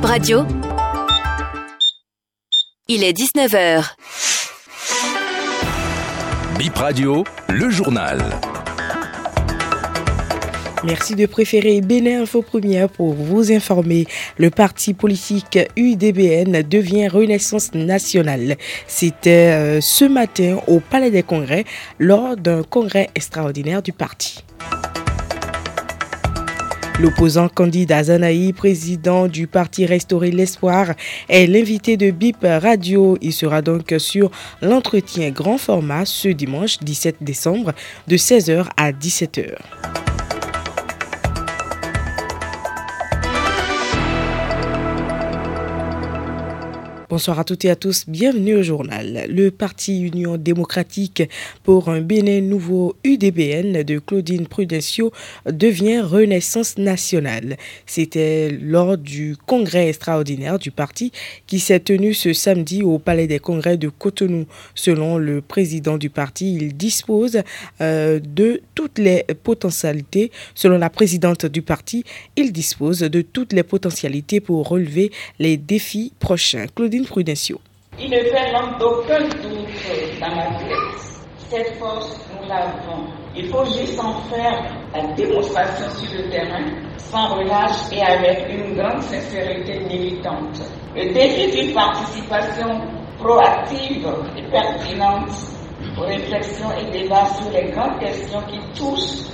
Bip Radio. Il est 19h. Bip Radio, le journal. Merci de préférer Bénin Info Première pour vous informer. Le parti politique UDBN devient Renaissance nationale. C'était euh, ce matin au Palais des Congrès lors d'un congrès extraordinaire du parti. L'opposant candidat Zanaï, président du parti Restaurer l'Espoir, est l'invité de BIP Radio. Il sera donc sur l'entretien grand format ce dimanche 17 décembre de 16h à 17h. Bonsoir à toutes et à tous, bienvenue au journal. Le Parti Union démocratique pour un Bénin nouveau UDBN de Claudine Prudencio devient Renaissance nationale. C'était lors du congrès extraordinaire du parti qui s'est tenu ce samedi au Palais des Congrès de Cotonou. Selon le président du parti, il dispose euh, de toutes les potentialités. Selon la présidente du parti, il dispose de toutes les potentialités pour relever les défis prochains. Claudine il ne fait donc d'aucun doute dans ma tête. Cette force, nous l'avons. Il faut juste en faire la démonstration sur le terrain, sans relâche et avec une grande sincérité militante. Le défi d'une participation proactive et pertinente aux réflexions et débats sur les grandes questions qui touchent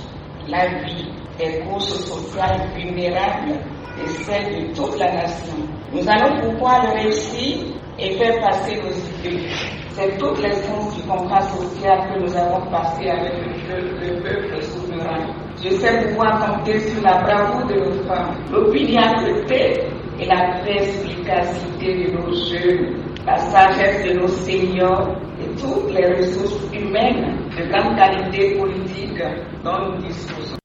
la vie des couches sociales vulnérables et celles de toute la nation. Nous allons pouvoir le réussir et faire passer nos idées. C'est toute l'essence du contrat social que nous avons passé avec le, peuple souverain. Je sais pouvoir compter sur la bravoure de nos femmes, l'opiniâtreté et la perspicacité de nos jeunes, la sagesse de nos seniors et toutes les ressources humaines de grande qualité politique dont nous disposons.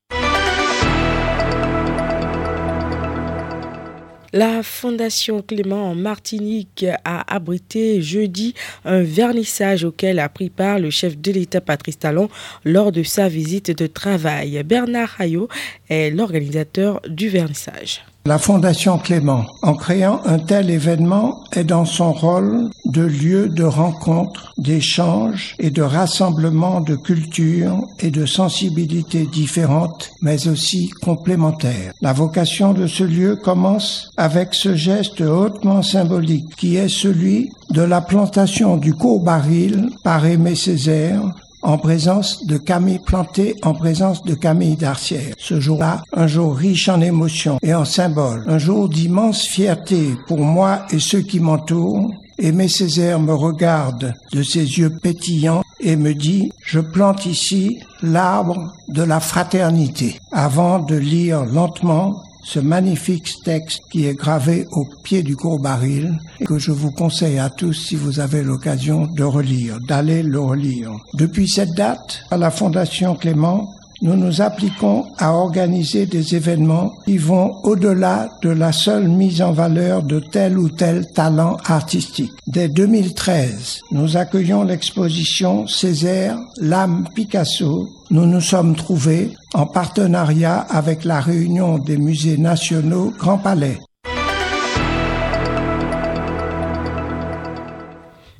La Fondation Clément en Martinique a abrité jeudi un vernissage auquel a pris part le chef de l'État Patrice Talon lors de sa visite de travail. Bernard Hayot est l'organisateur du vernissage. La Fondation Clément, en créant un tel événement, est dans son rôle de lieu de rencontre, d'échange et de rassemblement de cultures et de sensibilités différentes, mais aussi complémentaires. La vocation de ce lieu commence avec ce geste hautement symbolique qui est celui de la plantation du courbaril par Aimé Césaire en présence de Camille Planté, en présence de Camille Darcière. Ce jour-là, un jour riche en émotions et en symboles, un jour d'immense fierté pour moi et ceux qui m'entourent. Aimé Césaire me regarde de ses yeux pétillants et me dit, je plante ici l'arbre de la fraternité, avant de lire lentement ce magnifique texte qui est gravé au pied du courbaril et que je vous conseille à tous si vous avez l'occasion de relire, d'aller le relire. Depuis cette date, à la Fondation Clément, nous nous appliquons à organiser des événements qui vont au-delà de la seule mise en valeur de tel ou tel talent artistique. Dès 2013, nous accueillons l'exposition Césaire, l'âme Picasso. Nous nous sommes trouvés en partenariat avec la réunion des musées nationaux Grand Palais.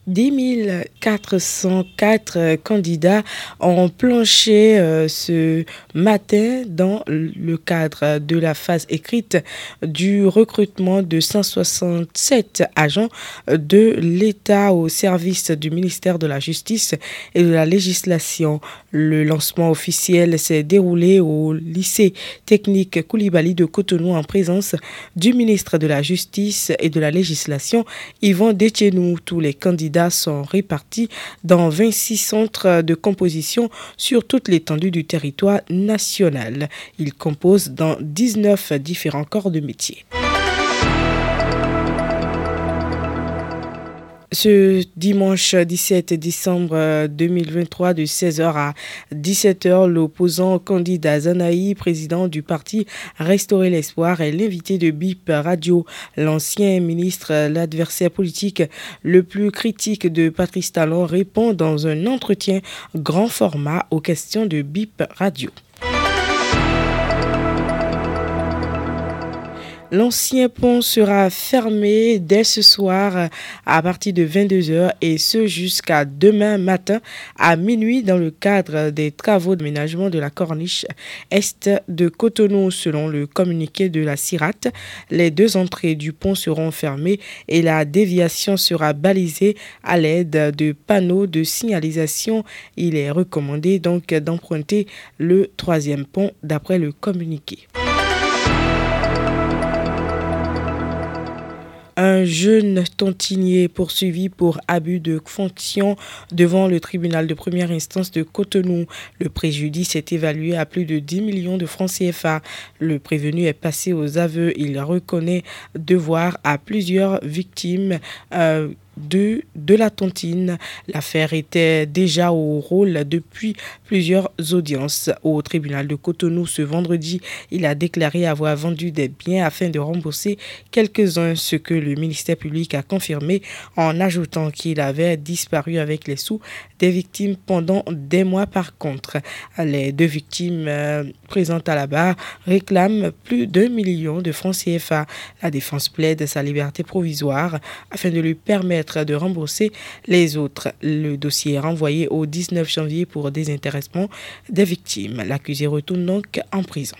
10 404 candidats ont planché euh, ce matin dans le cadre de la phase écrite du recrutement de 167 agents de l'État au service du ministère de la Justice et de la législation. Le lancement officiel s'est déroulé au lycée technique Koulibaly de Cotonou en présence du ministre de la Justice et de la législation, Yvan Détienou. Tous les candidats sont répartis dans 26 centres de composition sur toute l'étendue du territoire national. Ils composent dans 19 différents corps de métier. Ce dimanche 17 décembre 2023 de 16h à 17h, l'opposant candidat Zanaï, président du parti Restaurer l'Espoir, est l'invité de BIP Radio. L'ancien ministre, l'adversaire politique le plus critique de Patrice Talon, répond dans un entretien grand format aux questions de BIP Radio. L'ancien pont sera fermé dès ce soir à partir de 22h et ce jusqu'à demain matin à minuit dans le cadre des travaux d'aménagement de la corniche est de Cotonou selon le communiqué de la CIRAT. Les deux entrées du pont seront fermées et la déviation sera balisée à l'aide de panneaux de signalisation. Il est recommandé donc d'emprunter le troisième pont d'après le communiqué. Un jeune tontinier poursuivi pour abus de fonction devant le tribunal de première instance de Cotonou. Le préjudice est évalué à plus de 10 millions de francs CFA. Le prévenu est passé aux aveux. Il reconnaît devoir à plusieurs victimes euh, de, de la tontine. L'affaire était déjà au rôle depuis plusieurs audiences au tribunal de Cotonou ce vendredi. Il a déclaré avoir vendu des biens afin de rembourser quelques-uns, ce que le ministère public a confirmé en ajoutant qu'il avait disparu avec les sous des victimes pendant des mois. Par contre, les deux victimes euh, présentes à la barre réclament plus d'un million de francs CFA. La défense plaide sa liberté provisoire afin de lui permettre de rembourser les autres. Le dossier est renvoyé au 19 janvier pour désintéressement des victimes. L'accusé retourne donc en prison.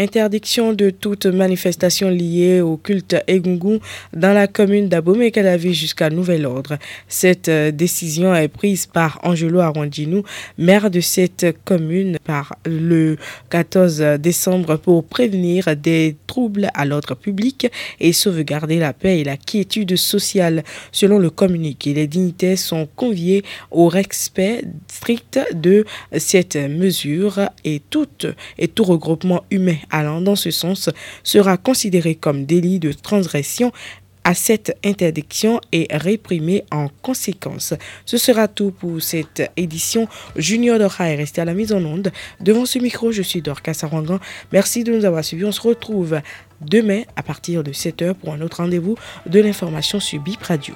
Interdiction de toute manifestation liée au culte Egungun dans la commune d'Abomey-Calavi jusqu'à nouvel ordre. Cette euh, décision est prise par Angelo Arrondinou, maire de cette commune, par le 14 décembre pour prévenir des troubles à l'ordre public et sauvegarder la paix et la quiétude sociale. Selon le communiqué, les dignitaires sont conviés au respect strict de cette mesure et, et tout regroupement humain allant dans ce sens sera considéré comme délit de transgression à cette interdiction et réprimé en conséquence. Ce sera tout pour cette édition. Junior Dora est resté à la mise en onde. Devant ce micro, je suis Dorcas Sarangan. Merci de nous avoir suivis. On se retrouve demain à partir de 7h pour un autre rendez-vous de l'information sur Bip Radio.